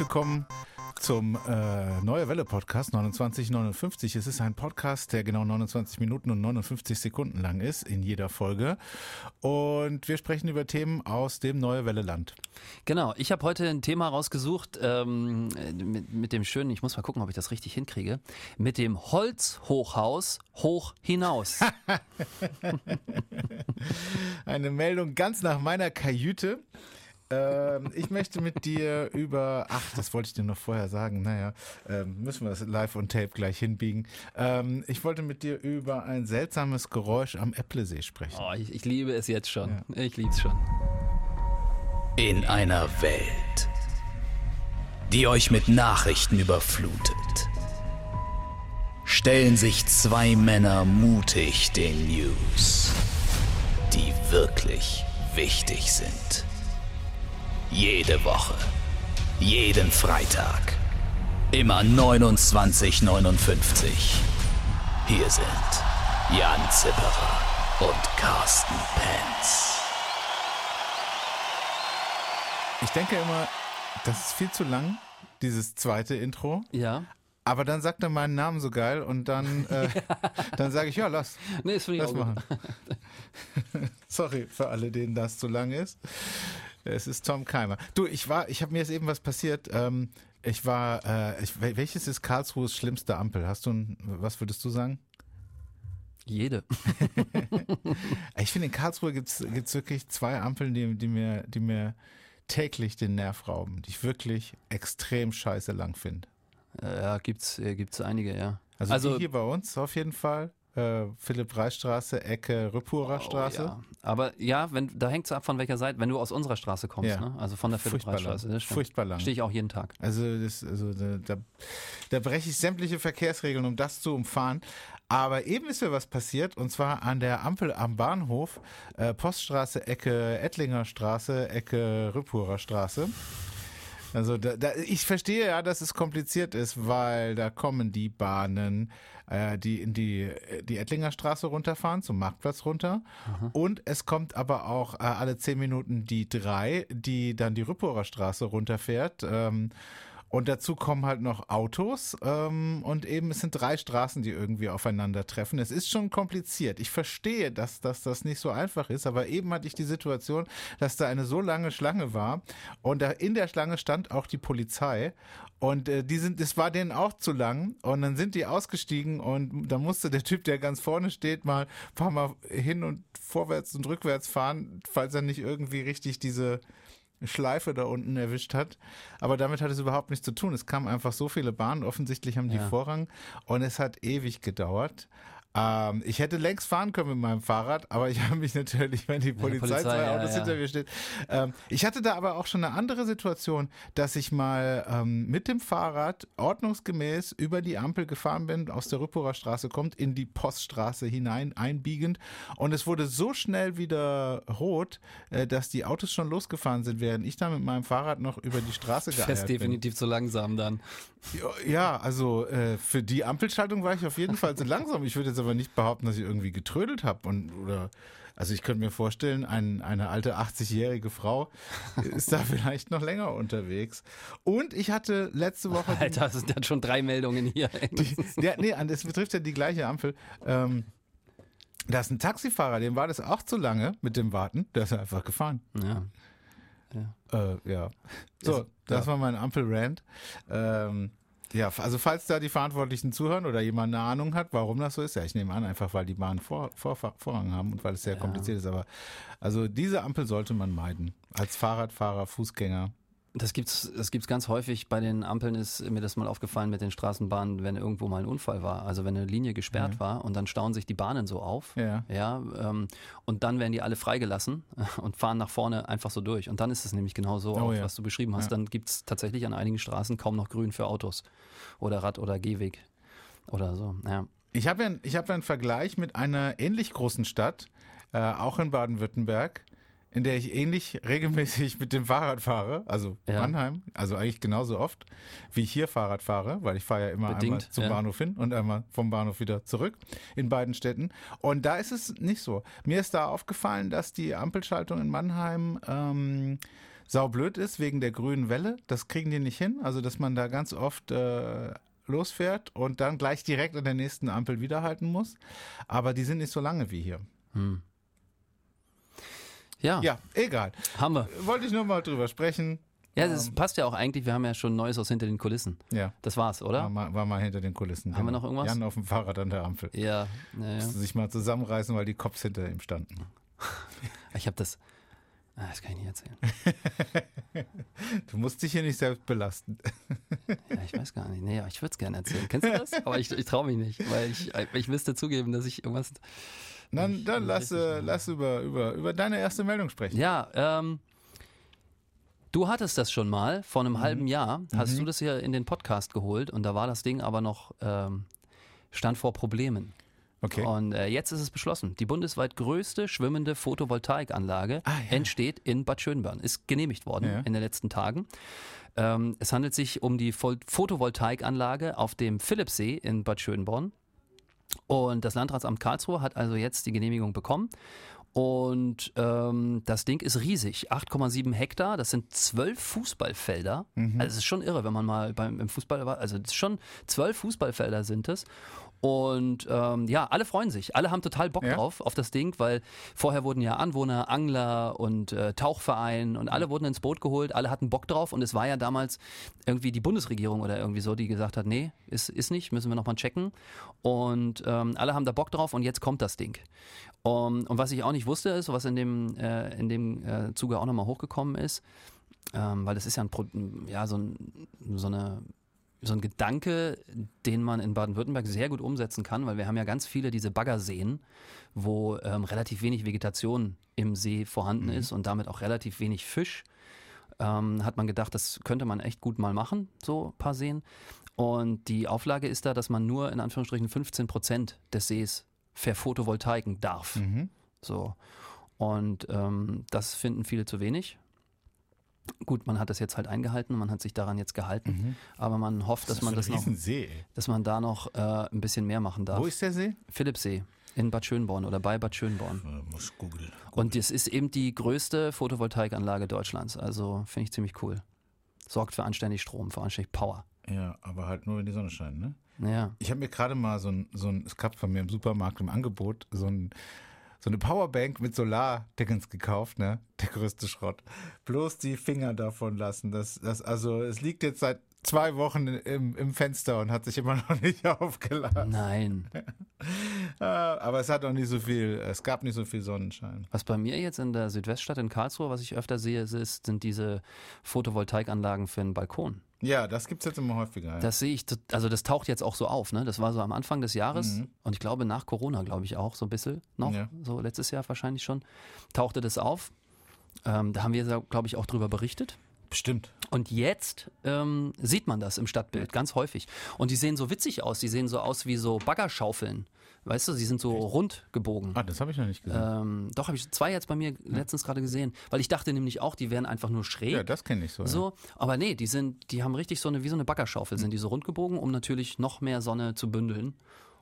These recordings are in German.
willkommen zum äh, Neue Welle Podcast 2959. Es ist ein Podcast, der genau 29 Minuten und 59 Sekunden lang ist in jeder Folge. Und wir sprechen über Themen aus dem Neue Welle Land. Genau, ich habe heute ein Thema rausgesucht ähm, mit, mit dem schönen, ich muss mal gucken, ob ich das richtig hinkriege, mit dem Holzhochhaus hoch hinaus. Eine Meldung ganz nach meiner Kajüte. Ähm, ich möchte mit dir über, ach, das wollte ich dir noch vorher sagen, naja, ähm, müssen wir das live on tape gleich hinbiegen. Ähm, ich wollte mit dir über ein seltsames Geräusch am Äpplesee sprechen. Oh, ich, ich liebe es jetzt schon. Ja. Ich liebe es schon. In einer Welt, die euch mit Nachrichten überflutet, stellen sich zwei Männer mutig den News, die wirklich wichtig sind. Jede Woche. Jeden Freitag. Immer 29,59. Hier sind Jan Zipperer und Carsten Penz. Ich denke immer, das ist viel zu lang, dieses zweite Intro. Ja. Aber dann sagt er meinen Namen so geil und dann, äh, dann sage ich, ja, lass. Nee, ist für lass machen. Sorry für alle, denen das zu lang ist. Es ist Tom Keimer. Du, ich war, ich habe mir jetzt eben was passiert. Ähm, ich war, äh, ich, welches ist Karlsruhes schlimmste Ampel? Hast du, ein, was würdest du sagen? Jede. ich finde, in Karlsruhe gibt es wirklich zwei Ampeln, die, die, mir, die mir täglich den Nerv rauben, die ich wirklich extrem scheiße lang finde. Ja, gibt's, äh, gibt's einige, ja. Also, also hier bei uns auf jeden Fall äh, Philipp-Reich-Straße, Ecke Rüppurer oh, Straße. Ja. Aber ja, wenn, da hängt es ab von welcher Seite, wenn du aus unserer Straße kommst, ja. ne? also von der Philipp-Reich-Straße. Furchtbar lang. Stehe ich auch jeden Tag. Also, das, also da, da, da breche ich sämtliche Verkehrsregeln, um das zu umfahren. Aber eben ist mir was passiert und zwar an der Ampel am Bahnhof, äh, Poststraße, Ecke Ettlinger Straße, Ecke Rüppurer Straße. Also da, da, ich verstehe ja, dass es kompliziert ist, weil da kommen die Bahnen, äh, die in die, die Ettlinger Straße runterfahren, zum Marktplatz runter. Mhm. Und es kommt aber auch äh, alle zehn Minuten die drei, die dann die Rüppurer Straße runterfährt. Ähm, und dazu kommen halt noch Autos ähm, und eben es sind drei Straßen, die irgendwie aufeinandertreffen. Es ist schon kompliziert. Ich verstehe, dass, dass das nicht so einfach ist, aber eben hatte ich die Situation, dass da eine so lange Schlange war und da in der Schlange stand auch die Polizei und äh, die sind, es war denen auch zu lang und dann sind die ausgestiegen und da musste der Typ, der ganz vorne steht, mal ein paar Mal hin und vorwärts und rückwärts fahren, falls er nicht irgendwie richtig diese Schleife da unten erwischt hat. Aber damit hat es überhaupt nichts zu tun. Es kamen einfach so viele Bahnen. Offensichtlich haben die ja. Vorrang. Und es hat ewig gedauert. Ähm, ich hätte längst fahren können mit meinem Fahrrad, aber ich habe mich natürlich, wenn die Polizei, Polizei zwei ja, Autos ja. hinter mir steht. Ähm, ich hatte da aber auch schon eine andere Situation, dass ich mal ähm, mit dem Fahrrad ordnungsgemäß über die Ampel gefahren bin, aus der Rüppurer Straße kommt, in die Poststraße hinein, einbiegend. Und es wurde so schnell wieder rot, äh, dass die Autos schon losgefahren sind, während ich da mit meinem Fahrrad noch über die Straße geeiert Fest definitiv bin. zu langsam dann. Ja, also äh, für die Ampelschaltung war ich auf jeden Fall zu langsam. Ich würde jetzt aber nicht behaupten, dass ich irgendwie getrödelt habe und oder also ich könnte mir vorstellen, ein, eine alte 80-jährige Frau ist da vielleicht noch länger unterwegs. Und ich hatte letzte Woche. Alter, das sind schon drei Meldungen hier. Die, ja, nee, das betrifft ja die gleiche Ampel. Ähm, da ist ein Taxifahrer, dem war das auch zu lange mit dem Warten. Der ist einfach gefahren. Ja. Ja. Äh, ja. So, das war mein Ampel-Rant. Ähm, ja, also falls da die Verantwortlichen zuhören oder jemand eine Ahnung hat, warum das so ist, ja, ich nehme an, einfach weil die Bahnen vor, vor, Vorrang haben und weil es sehr ja. kompliziert ist. Aber also diese Ampel sollte man meiden. Als Fahrradfahrer, Fußgänger. Das gibt's, das gibt's ganz häufig. Bei den Ampeln ist mir das mal aufgefallen mit den Straßenbahnen, wenn irgendwo mal ein Unfall war. Also wenn eine Linie gesperrt ja. war und dann stauen sich die Bahnen so auf. Ja. Ja. Ähm, und dann werden die alle freigelassen und fahren nach vorne einfach so durch. Und dann ist es nämlich genau so, oh, ja. was du beschrieben hast. Dann gibt's tatsächlich an einigen Straßen kaum noch Grün für Autos oder Rad- oder Gehweg oder so. Ja. Ich habe ja, ich hab einen Vergleich mit einer ähnlich großen Stadt, äh, auch in Baden-Württemberg in der ich ähnlich regelmäßig mit dem Fahrrad fahre, also ja. Mannheim, also eigentlich genauso oft, wie ich hier Fahrrad fahre, weil ich fahre ja immer Bedingt, einmal zum ja. Bahnhof hin und einmal vom Bahnhof wieder zurück in beiden Städten. Und da ist es nicht so. Mir ist da aufgefallen, dass die Ampelschaltung in Mannheim ähm, saublöd ist wegen der grünen Welle. Das kriegen die nicht hin. Also, dass man da ganz oft äh, losfährt und dann gleich direkt an der nächsten Ampel wiederhalten muss. Aber die sind nicht so lange wie hier. Hm. Ja. Ja, egal. Haben wir. Wollte ich nur mal drüber sprechen. Ja, das ähm, passt ja auch eigentlich. Wir haben ja schon Neues aus hinter den Kulissen. Ja. Das war's, oder? War mal, war mal hinter den Kulissen. Haben genau. wir noch irgendwas? Jan auf dem Fahrrad an der Ampel. Ja. ja, ja. Musste sich mal zusammenreißen, weil die Cops hinter ihm standen. ich habe das. Ah, das kann ich nicht erzählen. du musst dich hier nicht selbst belasten. ja, ich weiß gar nicht. Nee, ich würde es gerne erzählen. Kennst du das? Aber ich, ich traue mich nicht, weil ich, ich müsste zugeben, dass ich irgendwas. Dann, dann lass, äh, lass über, über, über deine erste Meldung sprechen. Ja, ähm, Du hattest das schon mal vor einem mhm. halben Jahr, hast mhm. du das hier in den Podcast geholt und da war das Ding aber noch, ähm, stand vor Problemen. Okay. Und äh, jetzt ist es beschlossen. Die bundesweit größte schwimmende Photovoltaikanlage ah, ja. entsteht in Bad Schönborn. Ist genehmigt worden ja. in den letzten Tagen. Ähm, es handelt sich um die Photovoltaikanlage auf dem Philippsee in Bad Schönborn. Und das Landratsamt Karlsruhe hat also jetzt die Genehmigung bekommen. Und ähm, das Ding ist riesig, 8,7 Hektar, das sind zwölf Fußballfelder. Mhm. Also es ist schon irre, wenn man mal beim im Fußball war. Also schon zwölf Fußballfelder sind es. Und ähm, ja, alle freuen sich. Alle haben total Bock ja. drauf, auf das Ding, weil vorher wurden ja Anwohner, Angler und äh, Tauchverein und alle wurden ins Boot geholt, alle hatten Bock drauf und es war ja damals irgendwie die Bundesregierung oder irgendwie so, die gesagt hat, nee, ist, ist nicht, müssen wir nochmal checken. Und ähm, alle haben da Bock drauf und jetzt kommt das Ding. Um, und was ich auch nicht wusste, ist, was in dem, äh, in dem äh, Zuge auch nochmal hochgekommen ist, ähm, weil das ist ja, ein, ja so, ein, so eine so ein Gedanke, den man in Baden-Württemberg sehr gut umsetzen kann, weil wir haben ja ganz viele diese Baggerseen, wo ähm, relativ wenig Vegetation im See vorhanden mhm. ist und damit auch relativ wenig Fisch. Ähm, hat man gedacht, das könnte man echt gut mal machen, so ein paar Seen. Und die Auflage ist da, dass man nur in Anführungsstrichen 15 Prozent des Sees verphotovoltaiken darf. Mhm. So. Und ähm, das finden viele zu wenig. Gut, man hat das jetzt halt eingehalten, man hat sich daran jetzt gehalten, mhm. aber man hofft, das dass man das noch, See, dass man da noch äh, ein bisschen mehr machen darf. Wo ist der See? Philippsee in Bad Schönborn oder bei Bad Schönborn. Äh, muss Google. Google. Und es ist eben die größte Photovoltaikanlage Deutschlands, also finde ich ziemlich cool. Sorgt für anständig Strom, für anständig Power. Ja, aber halt nur, wenn die Sonne scheint, ne? Ja. Ich habe mir gerade mal so ein, so ein, es gab von mir im Supermarkt im Angebot so ein so eine Powerbank mit Solardingens gekauft, ne? Der größte Schrott. Bloß die Finger davon lassen. Das, das, also es liegt jetzt seit zwei Wochen im, im Fenster und hat sich immer noch nicht aufgeladen. Nein. Ah, aber es hat auch nicht so viel, es gab nicht so viel Sonnenschein. Was bei mir jetzt in der Südweststadt in Karlsruhe, was ich öfter sehe, ist, sind diese Photovoltaikanlagen für einen Balkon. Ja, das gibt es jetzt immer häufiger. Ja. Das sehe ich, also das taucht jetzt auch so auf, ne? Das war so am Anfang des Jahres mhm. und ich glaube nach Corona, glaube ich auch so ein bisschen noch, ja. so letztes Jahr wahrscheinlich schon, tauchte das auf. Ähm, da haben wir, glaube ich, auch drüber berichtet. Bestimmt. Und jetzt ähm, sieht man das im Stadtbild ganz häufig. Und die sehen so witzig aus. Die sehen so aus wie so Baggerschaufeln. Weißt du, sie sind so Echt? rund gebogen. Ah, das habe ich noch nicht gesehen. Ähm, doch, habe ich zwei jetzt bei mir letztens gerade gesehen. Weil ich dachte nämlich auch, die wären einfach nur schräg. Ja, das kenne ich so. So, ja. aber nee, die sind, die haben richtig so eine, wie so eine Baggerschaufel, mhm. sind die so rund gebogen, um natürlich noch mehr Sonne zu bündeln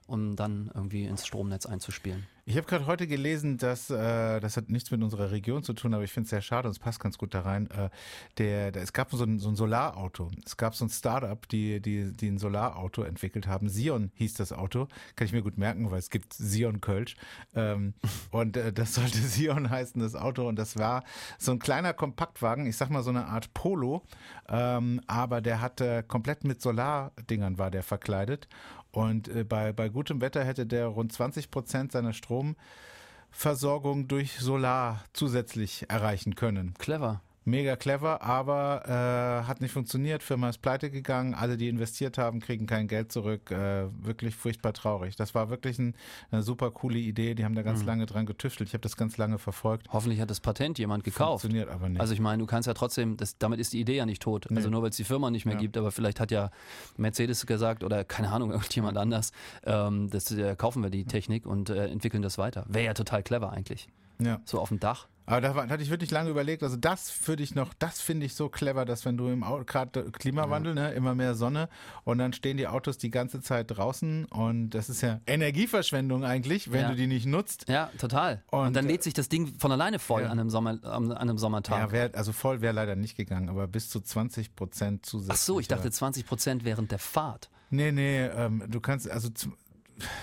um dann irgendwie ins Stromnetz einzuspielen. Ich habe gerade heute gelesen, dass äh, das hat nichts mit unserer Region zu tun, aber ich finde es sehr schade und es passt ganz gut da rein. Äh, der, der, es gab so ein, so ein Solarauto. Es gab so ein Startup, die, die, die ein Solarauto entwickelt haben. Sion hieß das Auto. Kann ich mir gut merken, weil es gibt Sion Kölsch. Ähm, und äh, das sollte Sion heißen, das Auto. Und das war so ein kleiner Kompaktwagen, ich sag mal so eine Art Polo. Ähm, aber der hatte komplett mit Solardingern war der verkleidet. Und äh, bei, bei gutem Wetter hätte der rund 20 Prozent seiner Stromversorgung durch Solar zusätzlich erreichen können. Clever mega clever, aber äh, hat nicht funktioniert. Firma ist pleite gegangen. Alle, die investiert haben, kriegen kein Geld zurück. Äh, wirklich furchtbar traurig. Das war wirklich ein, eine super coole Idee. Die haben da ganz mhm. lange dran getüftelt. Ich habe das ganz lange verfolgt. Hoffentlich hat das Patent jemand gekauft. Funktioniert aber nicht. Also ich meine, du kannst ja trotzdem, das, damit ist die Idee ja nicht tot. Nee. Also nur weil es die Firma nicht mehr ja. gibt, aber vielleicht hat ja Mercedes gesagt oder keine Ahnung, irgendjemand anders, ähm, das äh, kaufen wir die Technik und äh, entwickeln das weiter. Wäre ja total clever eigentlich. Ja. So auf dem Dach. Aber da, hatte ich wirklich lange überlegt. Also das würde ich noch, das finde ich so clever, dass wenn du im Auto, gerade Klimawandel, ja. ne, immer mehr Sonne und dann stehen die Autos die ganze Zeit draußen und das ist ja Energieverschwendung eigentlich, wenn ja. du die nicht nutzt. Ja, total. Und, und, dann lädt sich das Ding von alleine voll ja. an, einem Sommer, an, einem Sommertag. Ja, wär, also voll wäre leider nicht gegangen, aber bis zu 20 Prozent zusätzlich. Ach so, ich dachte 20 Prozent während der Fahrt. Nee, nee, ähm, du kannst, also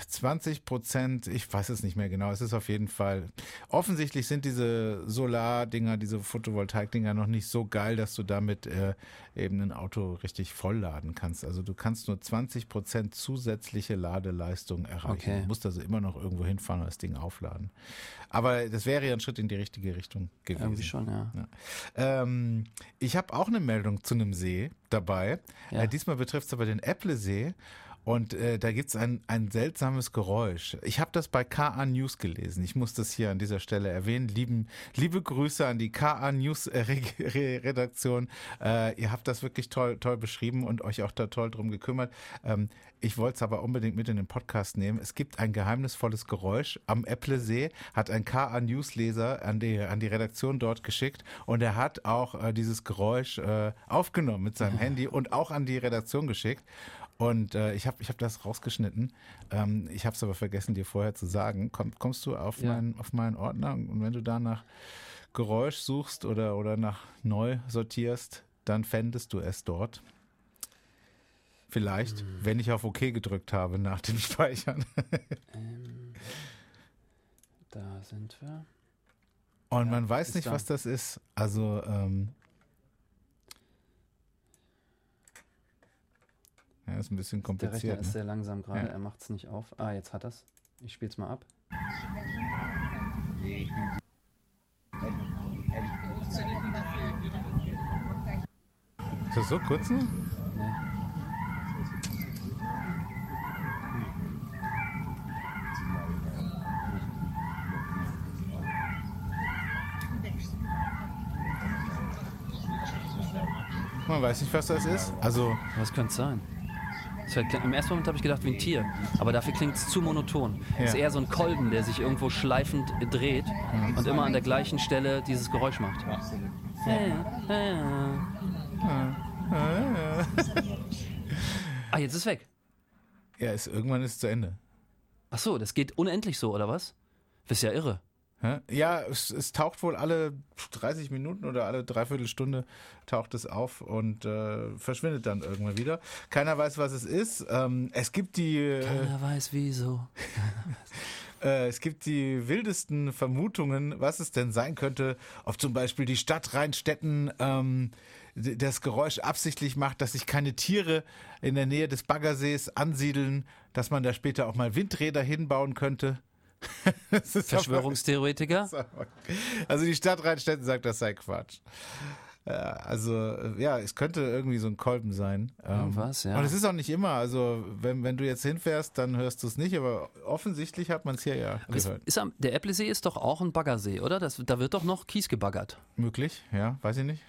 20 Prozent, ich weiß es nicht mehr genau, es ist auf jeden Fall, offensichtlich sind diese Solardinger, diese Photovoltaik-Dinger noch nicht so geil, dass du damit äh, eben ein Auto richtig vollladen kannst. Also du kannst nur 20 Prozent zusätzliche Ladeleistung erreichen. Okay. Du musst also immer noch irgendwo hinfahren und das Ding aufladen. Aber das wäre ja ein Schritt in die richtige Richtung gewesen. Irgendwie schon, ja. ja. Ähm, ich habe auch eine Meldung zu einem See dabei. Ja. Äh, diesmal betrifft es aber den Äpplesee. Und äh, da gibt's ein, ein seltsames Geräusch. Ich habe das bei KA News gelesen. Ich muss das hier an dieser Stelle erwähnen. Lieben, liebe Grüße an die KA News Redaktion. Äh, ihr habt das wirklich toll, toll beschrieben und euch auch da toll drum gekümmert. Ähm, ich wollte es aber unbedingt mit in den Podcast nehmen. Es gibt ein geheimnisvolles Geräusch am Äpplesee, hat ein KA News Leser an die, an die Redaktion dort geschickt und er hat auch äh, dieses Geräusch äh, aufgenommen mit seinem Handy und auch an die Redaktion geschickt. Und äh, ich habe ich hab das rausgeschnitten. Ähm, ich habe es aber vergessen, dir vorher zu sagen. Komm, kommst du auf, ja. meinen, auf meinen Ordner und wenn du da nach Geräusch suchst oder, oder nach neu sortierst, dann fändest du es dort. Vielleicht, hm. wenn ich auf OK gedrückt habe nach dem Speichern. ähm, da sind wir. Und ja, man weiß nicht, da. was das ist. Also ähm, Ja, ist ein bisschen kompliziert. Der Rechner ne? ist sehr langsam gerade, ja. er macht es nicht auf. Ah, jetzt hat es. Ich spiele es mal ab. Ist das so kurz? Nee. Man weiß nicht, was das ist. Also. Was könnte es sein? Im ersten Moment habe ich gedacht wie ein Tier, aber dafür klingt es zu monoton. Es ja. ist eher so ein Kolben, der sich irgendwo schleifend dreht mhm. und immer an der gleichen Stelle dieses Geräusch macht. ah, jetzt ist weg. Ja, ist, irgendwann ist es zu Ende. Ach so, das geht unendlich so, oder was? Das ist ja irre. Ja, es, es, taucht wohl alle 30 Minuten oder alle Dreiviertelstunde taucht es auf und äh, verschwindet dann irgendwann wieder. Keiner weiß, was es ist. Ähm, es gibt die. Äh, Keiner weiß wieso. äh, es gibt die wildesten Vermutungen, was es denn sein könnte, ob zum Beispiel die Stadt Rheinstetten ähm, das Geräusch absichtlich macht, dass sich keine Tiere in der Nähe des Baggersees ansiedeln, dass man da später auch mal Windräder hinbauen könnte. Verschwörungstheoretiker? Also die Stadt Rheinstetten sagt, das sei Quatsch. Also ja, es könnte irgendwie so ein Kolben sein. Ähm, Irgendwas, ja. Und es ist auch nicht immer. Also wenn, wenn du jetzt hinfährst, dann hörst du es nicht. Aber offensichtlich hat man es hier ja gehört. Ist, ist, der Äpplesee ist doch auch ein Baggersee, oder? Das, da wird doch noch Kies gebaggert. Möglich, ja, weiß ich nicht.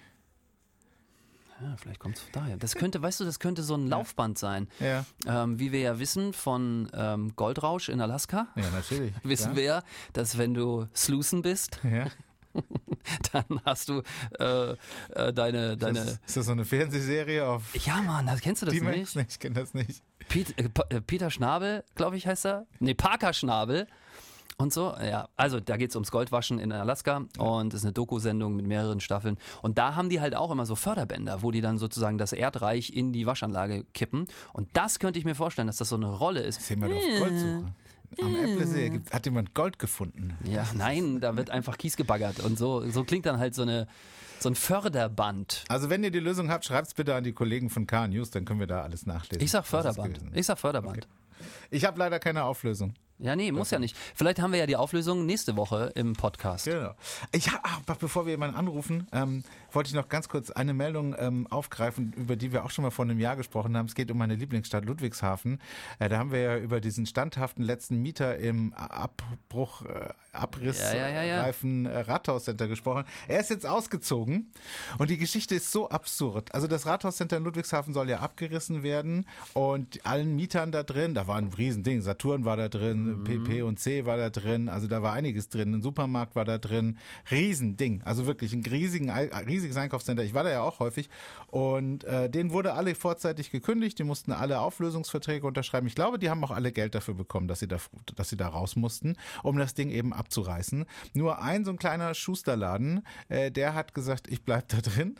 Ja, vielleicht kommt es daher. Das könnte, weißt du, das könnte so ein Laufband sein. Ja. Ähm, wie wir ja wissen von ähm, Goldrausch in Alaska. Ja, natürlich. wissen ja. wir ja, dass wenn du Sluicen bist, ja. dann hast du äh, äh, deine. deine ist, das, ist das so eine Fernsehserie auf. Ja, Mann, das, kennst du das nicht? nicht? Ich kenne das nicht. Piet, äh, äh, Peter Schnabel, glaube ich, heißt er. Nee, Parker Schnabel und so. Ja, also da geht es ums Goldwaschen in Alaska und es ist eine Doku-Sendung mit mehreren Staffeln. Und da haben die halt auch immer so Förderbänder, wo die dann sozusagen das Erdreich in die Waschanlage kippen. Und das könnte ich mir vorstellen, dass das so eine Rolle ist. Sehen wir auf Goldsuche. Am Äpplesee hat jemand Gold gefunden. Ja, nein, da wird einfach Kies gebaggert. Und so, so klingt dann halt so eine so ein Förderband. Also wenn ihr die Lösung habt, schreibt es bitte an die Kollegen von K News, dann können wir da alles nachlesen. Ich sag Förderband. Ich sag Förderband. Okay. Ich habe leider keine Auflösung. Ja, nee, muss ja nicht. Vielleicht haben wir ja die Auflösung nächste Woche im Podcast. Genau. Ich ach, bevor wir jemanden anrufen, ähm, wollte ich noch ganz kurz eine Meldung ähm, aufgreifen, über die wir auch schon mal vor einem Jahr gesprochen haben. Es geht um meine Lieblingsstadt Ludwigshafen. Äh, da haben wir ja über diesen standhaften letzten Mieter im Abbruch, äh, Abrissreifen ja, ja, ja, äh, Rathauscenter gesprochen. Er ist jetzt ausgezogen und die Geschichte ist so absurd. Also das Rathauscenter in Ludwigshafen soll ja abgerissen werden und allen Mietern da drin, da war ein Riesending, Saturn war da drin, mhm. PP und C war da drin, also da war einiges drin. Ein Supermarkt war da drin, Riesending, also wirklich ein riesigen, riesiges Einkaufscenter. Ich war da ja auch häufig und äh, denen wurde alle vorzeitig gekündigt, die mussten alle Auflösungsverträge unterschreiben. Ich glaube, die haben auch alle Geld dafür bekommen, dass sie da, dass sie da raus mussten, um das Ding eben abzureißen. Nur ein so ein kleiner Schusterladen, äh, der hat gesagt, ich bleib da drin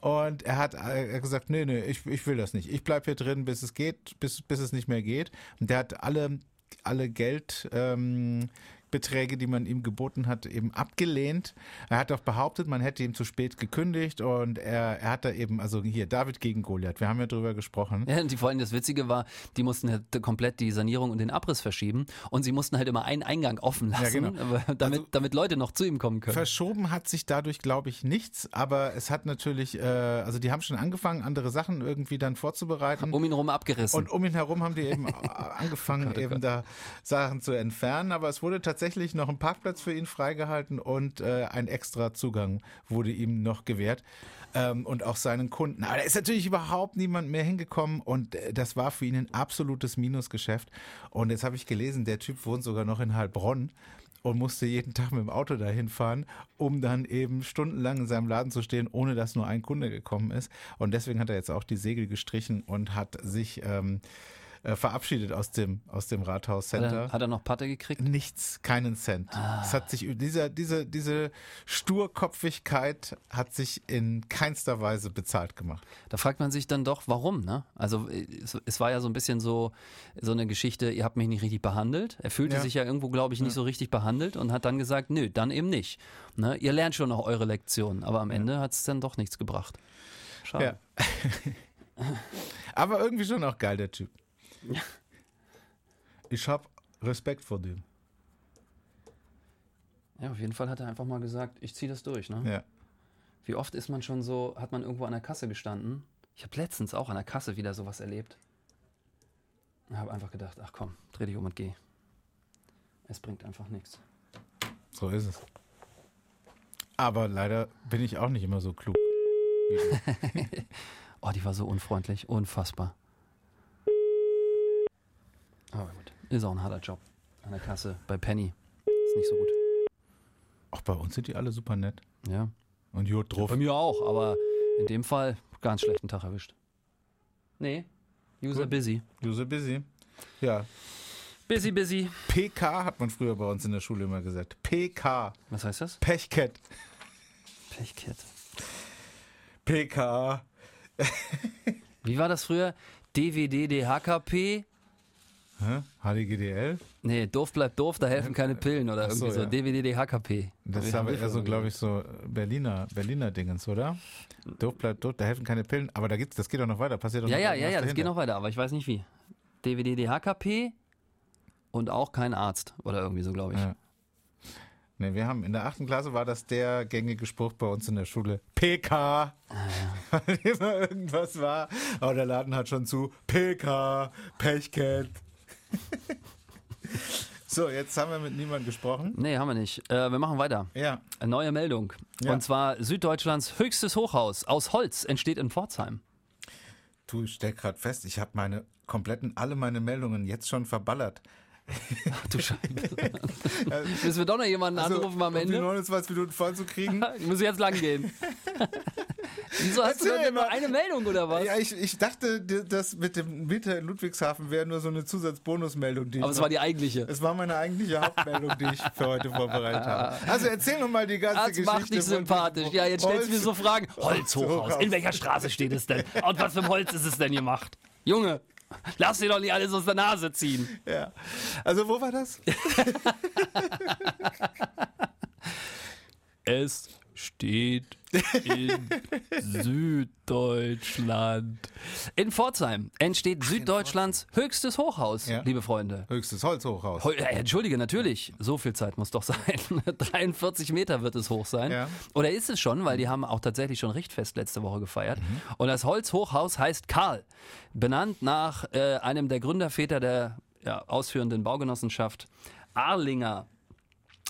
und er hat äh, gesagt, nee, nee, ich, ich will das nicht. Ich bleib hier drin, bis es geht, bis, bis es nicht mehr geht. Und der hat alle alle Geld ähm, Beträge, die man ihm geboten hat, eben abgelehnt. Er hat auch behauptet, man hätte ihm zu spät gekündigt und er, er hat da eben, also hier, David gegen Goliath, wir haben ja drüber gesprochen. Ja, und die, vor allem das Witzige war, die mussten halt komplett die Sanierung und den Abriss verschieben und sie mussten halt immer einen Eingang offen lassen, ja, genau. damit, also, damit Leute noch zu ihm kommen können. Verschoben hat sich dadurch, glaube ich, nichts, aber es hat natürlich, äh, also die haben schon angefangen, andere Sachen irgendwie dann vorzubereiten. Um ihn herum abgerissen. Und um ihn herum haben die eben angefangen, oh Gott, oh eben Gott. da Sachen zu entfernen, aber es wurde tatsächlich tatsächlich noch ein Parkplatz für ihn freigehalten und äh, ein extra Zugang wurde ihm noch gewährt. Ähm, und auch seinen Kunden. Aber da ist natürlich überhaupt niemand mehr hingekommen und äh, das war für ihn ein absolutes Minusgeschäft. Und jetzt habe ich gelesen, der Typ wohnt sogar noch in Heilbronn und musste jeden Tag mit dem Auto dahin fahren, um dann eben stundenlang in seinem Laden zu stehen, ohne dass nur ein Kunde gekommen ist. Und deswegen hat er jetzt auch die Segel gestrichen und hat sich ähm, äh, verabschiedet aus dem, aus dem Rathaus Center. Hat er, hat er noch Patte gekriegt? Nichts, keinen Cent. Ah. Es hat sich, dieser, diese, diese Sturkopfigkeit hat sich in keinster Weise bezahlt gemacht. Da fragt man sich dann doch, warum, ne? Also, es, es war ja so ein bisschen so, so eine Geschichte, ihr habt mich nicht richtig behandelt. Er fühlte ja. sich ja irgendwo, glaube ich, nicht ja. so richtig behandelt und hat dann gesagt, nö, dann eben nicht. Ne? Ihr lernt schon noch eure Lektionen, aber am Ende hat es dann doch nichts gebracht. Schade. Ja. aber irgendwie schon auch geil, der Typ. Ich habe Respekt vor dem. Ja, auf jeden Fall hat er einfach mal gesagt, ich ziehe das durch, ne? Ja. Wie oft ist man schon so, hat man irgendwo an der Kasse gestanden? Ich habe letztens auch an der Kasse wieder sowas erlebt. Ich habe einfach gedacht, ach komm, dreh dich um und geh. Es bringt einfach nichts. So ist es. Aber leider bin ich auch nicht immer so klug. oh, die war so unfreundlich, unfassbar. Aber gut. Ist auch ein harter Job. An der Kasse bei Penny. Ist nicht so gut. Auch bei uns sind die alle super nett. Ja. Und Jod drauf. Bei mir auch, aber in dem Fall ganz schlechten Tag erwischt. Nee. User gut. busy. User busy. Ja. Busy, busy. PK hat man früher bei uns in der Schule immer gesagt. PK. Was heißt das? Pechcat. Pechcat. PK. Wie war das früher? DVD, DHKP, Hä? HDGDL? Nee, doof bleibt doof, da helfen keine Pillen oder Ach irgendwie so, ja. DWDD HKP. Das ist aber eher so, glaube ich, so Berliner, Berliner Dingens, oder? Doof bleibt doof, da helfen keine Pillen, aber da gibt's, das geht doch noch weiter, passiert doch ja, noch Ja, ja, ja, das geht noch weiter, aber ich weiß nicht wie. DWDD HKP und auch kein Arzt oder irgendwie so, glaube ich. Ja. Nee, wir haben in der achten Klasse war das der gängige Spruch bei uns in der Schule. PK. Ah, ja. Weil immer irgendwas war. Aber der Laden hat schon zu. PK, Pechcat. So, jetzt haben wir mit niemandem gesprochen. Nee, haben wir nicht. Äh, wir machen weiter. Ja. Eine neue Meldung. Ja. Und zwar Süddeutschlands höchstes Hochhaus aus Holz entsteht in Pforzheim. Du, ich stell gerade fest, ich habe meine kompletten, alle meine Meldungen jetzt schon verballert. Ach du Scheiße. Müssen wir doch noch jemanden also, anrufen am Ende? Um die 29 Minuten voll zu kriegen. ich muss jetzt lang gehen. Wieso hast Erzähl du denn nur eine Meldung oder was? Ja, ich, ich dachte, das mit dem Meter in Ludwigshafen wäre nur so eine Zusatzbonusmeldung. Aber es war die eigentliche. Es war meine eigentliche Hauptmeldung, die ich für heute vorbereitet habe. Also erzähl noch mal die ganze das Geschichte. Das macht dich sympathisch. Ja, jetzt stellst du mir so Fragen. Holzhochhaus. In welcher Straße steht es denn? Und was für ein Holz ist es denn gemacht? Junge, Lass dir doch nicht alles aus der Nase ziehen. Ja. Also, wo war das? es steht in Süddeutschland. In Pforzheim entsteht Ach, Süddeutschlands höchstes Hochhaus, ja. liebe Freunde. Höchstes Holzhochhaus. He äh, Entschuldige, natürlich. So viel Zeit muss doch sein. 43 Meter wird es hoch sein. Ja. Oder ist es schon, weil die haben auch tatsächlich schon Richtfest letzte Woche gefeiert. Mhm. Und das Holzhochhaus heißt Karl. Benannt nach äh, einem der Gründerväter der ja, ausführenden Baugenossenschaft Arlinger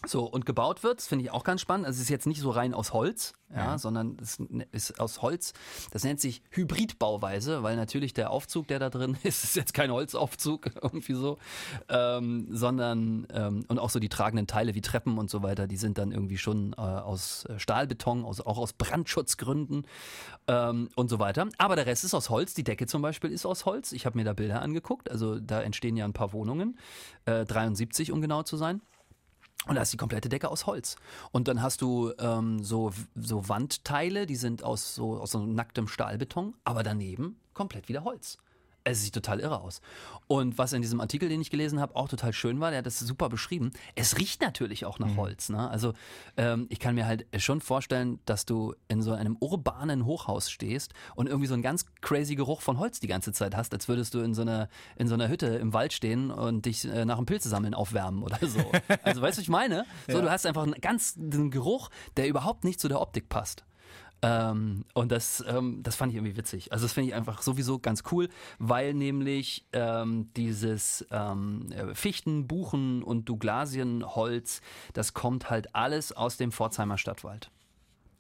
So, und gebaut wird, das finde ich auch ganz spannend. Also es ist jetzt nicht so rein aus Holz, ja, ja. sondern es ist aus Holz. Das nennt sich Hybridbauweise, weil natürlich der Aufzug, der da drin ist, ist jetzt kein Holzaufzug, irgendwie so, ähm, sondern ähm, und auch so die tragenden Teile wie Treppen und so weiter, die sind dann irgendwie schon äh, aus Stahlbeton, aus, auch aus Brandschutzgründen ähm, und so weiter. Aber der Rest ist aus Holz. Die Decke zum Beispiel ist aus Holz. Ich habe mir da Bilder angeguckt. Also da entstehen ja ein paar Wohnungen, äh, 73 um genau zu sein. Und da ist die komplette Decke aus Holz. Und dann hast du ähm, so, so Wandteile, die sind aus so, aus so nacktem Stahlbeton, aber daneben komplett wieder Holz. Es sieht total irre aus. Und was in diesem Artikel, den ich gelesen habe, auch total schön war, der hat das super beschrieben. Es riecht natürlich auch nach mhm. Holz. Ne? Also ähm, ich kann mir halt schon vorstellen, dass du in so einem urbanen Hochhaus stehst und irgendwie so einen ganz crazy Geruch von Holz die ganze Zeit hast, als würdest du in so einer, in so einer Hütte im Wald stehen und dich äh, nach dem Pilzesammeln aufwärmen oder so. Also weißt du, was ich meine? So, ja. du hast einfach einen ganz einen Geruch, der überhaupt nicht zu der Optik passt. Ähm, und das, ähm, das fand ich irgendwie witzig. Also das finde ich einfach sowieso ganz cool, weil nämlich ähm, dieses ähm, Fichten, Buchen und Douglasienholz, das kommt halt alles aus dem Pforzheimer Stadtwald.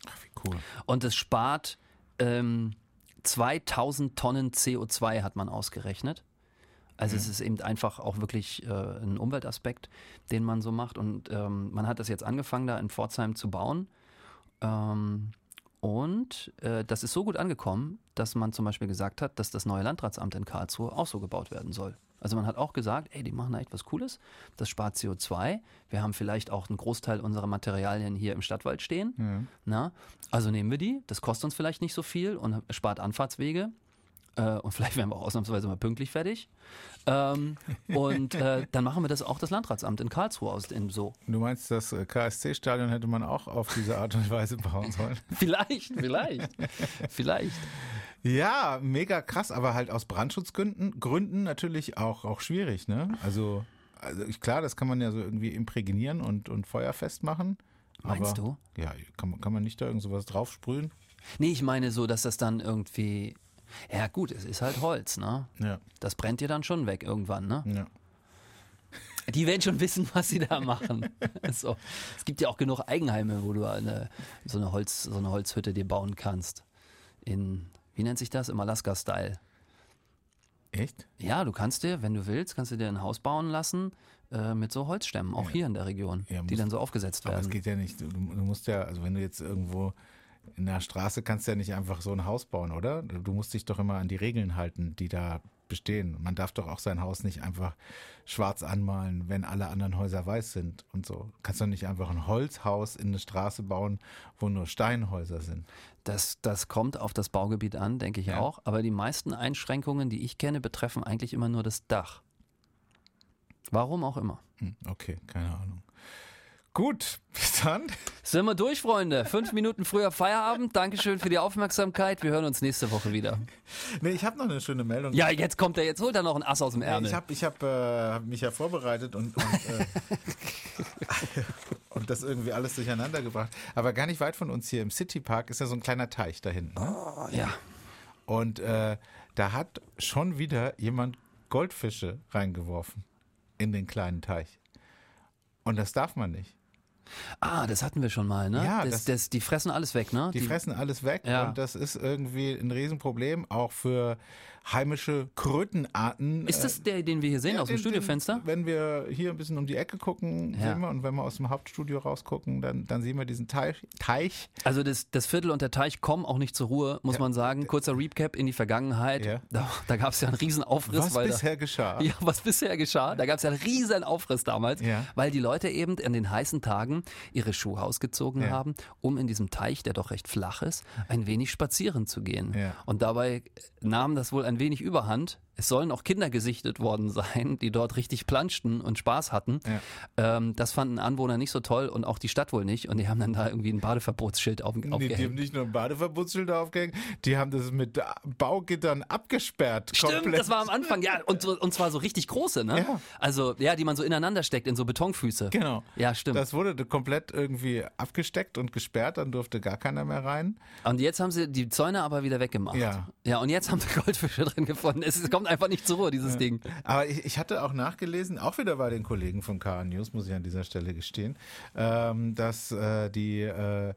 Ach, wie cool. Und es spart 2000 ähm, Tonnen CO2, hat man ausgerechnet. Also mhm. es ist eben einfach auch wirklich äh, ein Umweltaspekt, den man so macht. Und ähm, man hat das jetzt angefangen, da in Pforzheim zu bauen. Ähm, und äh, das ist so gut angekommen, dass man zum Beispiel gesagt hat, dass das neue Landratsamt in Karlsruhe auch so gebaut werden soll. Also man hat auch gesagt, ey, die machen da echt was Cooles, das spart CO2. Wir haben vielleicht auch einen Großteil unserer Materialien hier im Stadtwald stehen. Ja. Na? Also nehmen wir die, das kostet uns vielleicht nicht so viel und spart Anfahrtswege. Äh, und vielleicht werden wir auch ausnahmsweise mal pünktlich fertig. Ähm, und äh, dann machen wir das auch das Landratsamt in Karlsruhe aus in so. Du meinst, das äh, KSC-Stadion hätte man auch auf diese Art und Weise bauen sollen? vielleicht, vielleicht, vielleicht. Ja, mega krass, aber halt aus Brandschutzgründen Gründen natürlich auch, auch schwierig, ne? Also, also klar, das kann man ja so irgendwie imprägnieren und, und feuerfest machen. Meinst du? Ja, kann, kann man nicht da irgend sowas draufsprühen? Nee, ich meine so, dass das dann irgendwie ja, gut, es ist halt Holz, ne? Ja. Das brennt dir dann schon weg irgendwann, ne? Ja. Die werden schon wissen, was sie da machen. so. Es gibt ja auch genug Eigenheime, wo du eine, so, eine Holz, so eine Holzhütte dir bauen kannst. In, wie nennt sich das? Im Alaska-Style. Echt? Ja, du kannst dir, wenn du willst, kannst du dir ein Haus bauen lassen äh, mit so Holzstämmen, auch ja. hier in der Region, ja, die dann so aufgesetzt werden. Aber es geht ja nicht, du, du musst ja, also wenn du jetzt irgendwo in der Straße kannst du ja nicht einfach so ein Haus bauen, oder? Du musst dich doch immer an die Regeln halten, die da bestehen. Man darf doch auch sein Haus nicht einfach schwarz anmalen, wenn alle anderen Häuser weiß sind und so. Du kannst doch nicht einfach ein Holzhaus in eine Straße bauen, wo nur Steinhäuser sind. Das, das kommt auf das Baugebiet an, denke ich ja. auch. Aber die meisten Einschränkungen, die ich kenne, betreffen eigentlich immer nur das Dach. Warum auch immer. Hm, okay, keine Ahnung. Gut, bis dann. Sind wir durch, Freunde. Fünf Minuten früher Feierabend. Dankeschön für die Aufmerksamkeit. Wir hören uns nächste Woche wieder. Nee, ich habe noch eine schöne Meldung. Ja, jetzt kommt er. Jetzt holt er noch ein Ass aus dem Ärmel. ich habe ich hab, äh, hab mich ja vorbereitet und, und, äh, und das irgendwie alles durcheinander gebracht. Aber gar nicht weit von uns hier im Citypark ist ja so ein kleiner Teich da hinten. Ne? Oh, ja. Und äh, da hat schon wieder jemand Goldfische reingeworfen in den kleinen Teich. Und das darf man nicht. Ah, das hatten wir schon mal, ne? Ja, das, das, das, die fressen alles weg, ne? Die, die fressen alles weg ja. und das ist irgendwie ein Riesenproblem, auch für heimische Krötenarten. Ist das der, den wir hier sehen ja, aus dem den, Studiofenster? Den, wenn wir hier ein bisschen um die Ecke gucken, ja. sehen wir und wenn wir aus dem Hauptstudio rausgucken, dann, dann sehen wir diesen Teich. Teich. Also das, das Viertel und der Teich kommen auch nicht zur Ruhe, muss man sagen. Kurzer Recap in die Vergangenheit. Da, da gab es ja einen riesen Aufriss. Was bisher da, geschah. Ja, was bisher geschah. Da gab es ja einen riesen Aufriss damals, weil die Leute eben in den heißen Tagen ihre Schuhe ausgezogen haben, um in diesem Teich, der doch recht flach ist, ein wenig spazieren zu gehen. Und dabei nahm das wohl ein wenig Überhand es sollen auch Kinder gesichtet worden sein, die dort richtig planschten und Spaß hatten. Ja. Ähm, das fanden Anwohner nicht so toll und auch die Stadt wohl nicht. Und die haben dann da irgendwie ein Badeverbotsschild auf, aufgehängt. Nee, die haben nicht nur ein Badeverbotsschild aufgehängt, die haben das mit Baugittern abgesperrt. Stimmt, komplett. das war am Anfang, ja. Und, und zwar so richtig große, ne? Ja. Also, ja, die man so ineinander steckt in so Betonfüße. Genau. Ja, stimmt. Das wurde komplett irgendwie abgesteckt und gesperrt, dann durfte gar keiner mehr rein. Und jetzt haben sie die Zäune aber wieder weggemacht. Ja. Ja, und jetzt haben sie Goldfische drin gefunden. Es kommt einfach nicht zur Ruhe, dieses ja. Ding. Aber ich, ich, hatte auch nachgelesen, auch wieder bei den Kollegen von KA News, muss ich an dieser Stelle gestehen, ähm, dass äh, die äh,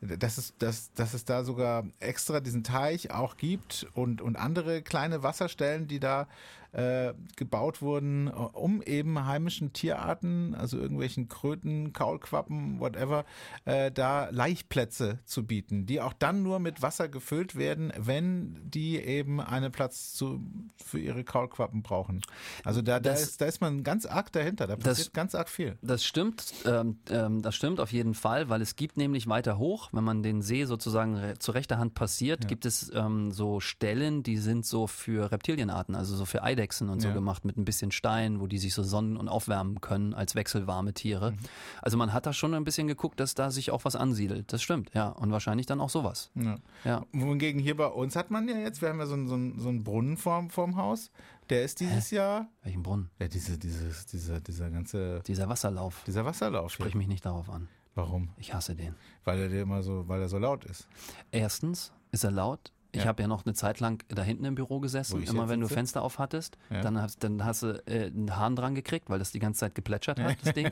dass es, dass, dass es da sogar extra diesen Teich auch gibt und, und andere kleine Wasserstellen, die da äh, gebaut wurden, um eben heimischen Tierarten, also irgendwelchen Kröten, Kaulquappen, whatever, äh, da Laichplätze zu bieten, die auch dann nur mit Wasser gefüllt werden, wenn die eben einen Platz zu, für ihre Kaulquappen brauchen. Also da, das, da, ist, da ist man ganz arg dahinter, da passiert das, ganz arg viel. Das stimmt, ähm, ähm, das stimmt auf jeden Fall, weil es gibt nämlich weiter hoch, wenn man den See sozusagen zu rechter Hand passiert, ja. gibt es ähm, so Stellen, die sind so für Reptilienarten, also so für Eidechsen Eidechsen und so ja. gemacht mit ein bisschen Stein, wo die sich so sonnen und aufwärmen können als wechselwarme Tiere. Mhm. Also man hat da schon ein bisschen geguckt, dass da sich auch was ansiedelt. Das stimmt, ja. Und wahrscheinlich dann auch sowas. Ja. ja. Wohingegen hier bei uns hat man ja jetzt, wir haben ja so, einen, so, einen, so einen Brunnen vorm, vorm Haus. Der ist dieses Hä? Jahr. Welchen Brunnen? Ja, diese, dieses, dieser, dieser ganze. Dieser Wasserlauf. Dieser Wasserlauf. Sprich mich nicht darauf an. Warum? Ich hasse den. Weil er dir immer so, weil er so laut ist. Erstens ist er laut. Ich ja. habe ja noch eine Zeit lang da hinten im Büro gesessen. Immer wenn du Fenster auf hattest, ja. dann, hast, dann hast du äh, einen Hahn dran gekriegt, weil das die ganze Zeit geplätschert hat, das Ding.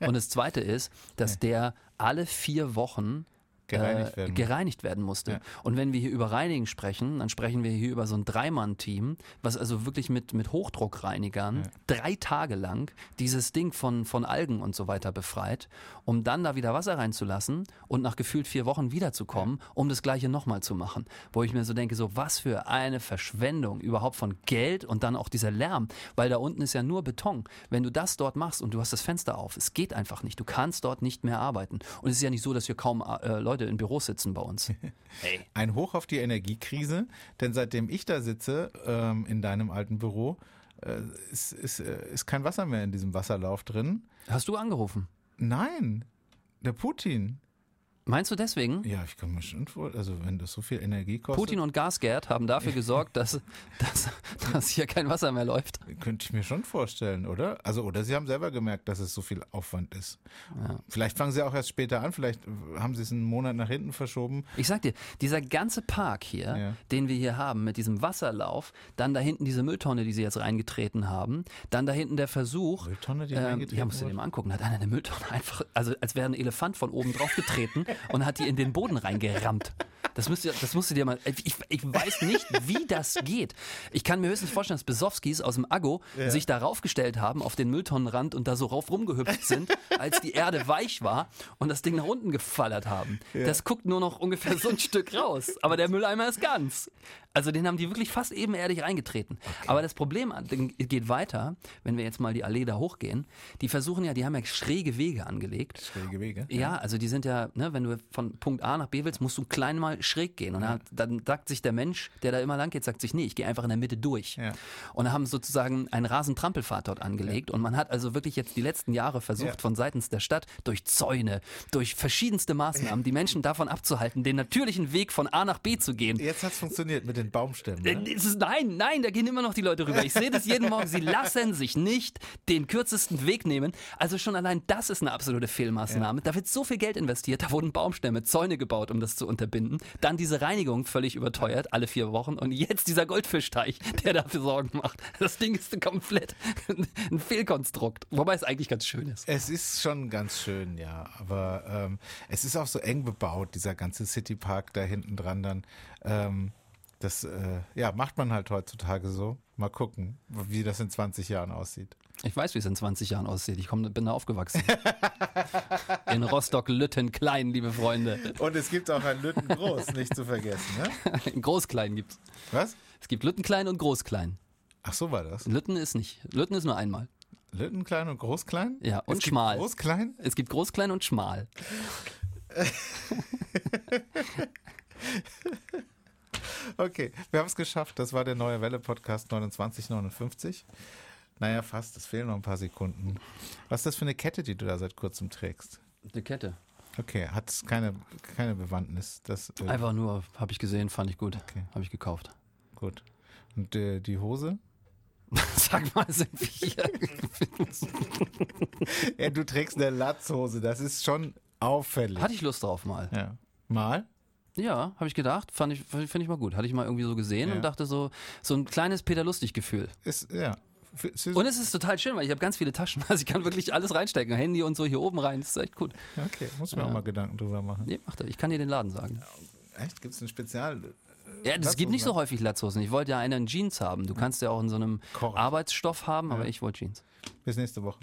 Und das Zweite ist, dass der alle vier Wochen gereinigt, äh, werden. gereinigt werden musste. Ja. Und wenn wir hier über Reinigen sprechen, dann sprechen wir hier über so ein Dreimann-Team, was also wirklich mit, mit Hochdruckreinigern ja. drei Tage lang dieses Ding von, von Algen und so weiter befreit, um dann da wieder Wasser reinzulassen und nach gefühlt vier Wochen wiederzukommen, ja. um das gleiche nochmal zu machen. Wo ich mir so denke, so was für eine Verschwendung überhaupt von Geld und dann auch dieser Lärm, weil da unten ist ja nur Beton. Wenn du das dort machst und du hast das Fenster auf, es geht einfach nicht. Du kannst dort nicht mehr arbeiten. Und es ist ja nicht so, dass hier kaum äh, Leute Leute in Büros sitzen bei uns. Hey. Ein Hoch auf die Energiekrise, denn seitdem ich da sitze, ähm, in deinem alten Büro, äh, ist, ist, äh, ist kein Wasser mehr in diesem Wasserlauf drin. Hast du angerufen? Nein, der Putin. Meinst du deswegen? Ja, ich kann mir schon vor, also wenn das so viel Energie kostet. Putin und Gasgerd haben dafür gesorgt, dass, dass, dass hier kein Wasser mehr läuft. Könnte ich mir schon vorstellen, oder? Also, oder sie haben selber gemerkt, dass es so viel Aufwand ist. Ja. Vielleicht fangen sie auch erst später an, vielleicht haben sie es einen Monat nach hinten verschoben. Ich sag dir, dieser ganze Park hier, ja. den wir hier haben, mit diesem Wasserlauf, dann da hinten diese Mülltonne, die sie jetzt reingetreten haben, dann da hinten der Versuch. Mülltonne, die ähm, reingetreten Ja, musst du dir mal angucken. Da hat einer eine Mülltonne einfach, also als wäre ein Elefant von oben drauf getreten. und hat die in den Boden reingerammt. Das musst, du, das musst du dir mal. Ich, ich weiß nicht, wie das geht. Ich kann mir höchstens vorstellen, dass Besowskis aus dem Aggo ja. sich da raufgestellt haben auf den Mülltonnenrand und da so rauf rumgehüpft sind, als die Erde weich war und das Ding nach unten gefallert haben. Ja. Das guckt nur noch ungefähr so ein Stück raus. Aber der Mülleimer ist ganz. Also den haben die wirklich fast ebenerdig reingetreten. Okay. Aber das Problem geht weiter, wenn wir jetzt mal die Allee da hochgehen. Die versuchen ja, die haben ja schräge Wege angelegt. Schräge Wege? Ja, ja also die sind ja, ne, wenn du von Punkt A nach B willst, musst du klein mal schräg gehen. Und dann, dann sagt sich der Mensch, der da immer lang geht, sagt sich, nee, ich gehe einfach in der Mitte durch. Ja. Und da haben sozusagen einen Rasentrampelfahrt dort angelegt. Ja. Und man hat also wirklich jetzt die letzten Jahre versucht, von seitens der Stadt durch Zäune, durch verschiedenste Maßnahmen, die Menschen davon abzuhalten, den natürlichen Weg von A nach B zu gehen. Jetzt hat es funktioniert mit den Baumstämmen. Ne? Äh, nein, nein, da gehen immer noch die Leute rüber. Ich sehe das jeden Morgen. Sie lassen sich nicht den kürzesten Weg nehmen. Also schon allein das ist eine absolute Fehlmaßnahme. Da wird so viel Geld investiert, da wurden Baumstämme, Zäune gebaut, um das zu unterbinden. Dann diese Reinigung völlig überteuert, alle vier Wochen. Und jetzt dieser Goldfischteich, der dafür Sorgen macht. Das Ding ist komplett ein Fehlkonstrukt. Wobei es eigentlich ganz schön ist. Es ist schon ganz schön, ja. Aber ähm, es ist auch so eng bebaut, dieser ganze Citypark da hinten dran dann. Ähm, das äh, ja, macht man halt heutzutage so. Mal gucken, wie das in 20 Jahren aussieht. Ich weiß, wie es in 20 Jahren aussieht. Ich komm, bin da aufgewachsen. in Rostock-Lütten-Klein, liebe Freunde. Und es gibt auch ein Lütten-Groß, nicht zu vergessen. Ne? in Groß-Klein gibt's. Was? Es gibt Lütten-Klein und Groß-Klein. Ach so war das. Lütten ist nicht. Lütten ist nur einmal. Lüttenklein und Großklein? Ja, und es schmal. Großklein? Es gibt Großklein und schmal. Okay, wir haben es geschafft. Das war der neue Welle-Podcast 2959. Naja, fast. Es fehlen noch ein paar Sekunden. Was ist das für eine Kette, die du da seit kurzem trägst? Eine Kette. Okay, hat es keine, keine Bewandtnis? Das, äh Einfach nur, habe ich gesehen, fand ich gut. Okay. Habe ich gekauft. Gut. Und äh, die Hose? Sag mal, sind wir hier? ja, du trägst eine Latzhose, das ist schon auffällig. Hatte ich Lust drauf mal. Ja. Mal? Ja, habe ich gedacht. Fand ich, finde ich mal gut. Hatte ich mal irgendwie so gesehen ja. und dachte so, so ein kleines Peter Lustig-Gefühl. Ist, ja. Und es ist total schön, weil ich habe ganz viele Taschen. Also ich kann wirklich alles reinstecken. Handy und so hier oben rein. Das ist echt gut. Okay, muss mir ja. auch mal Gedanken drüber machen. Nee, macht er. Ich kann dir den Laden sagen. Echt? Gibt es ein Spezial? Ja, es gibt nicht so häufig Latzhosen. Ich wollte ja einen Jeans haben. Du kannst ja auch in so einem Korrekt. Arbeitsstoff haben, aber ich wollte Jeans. Bis nächste Woche.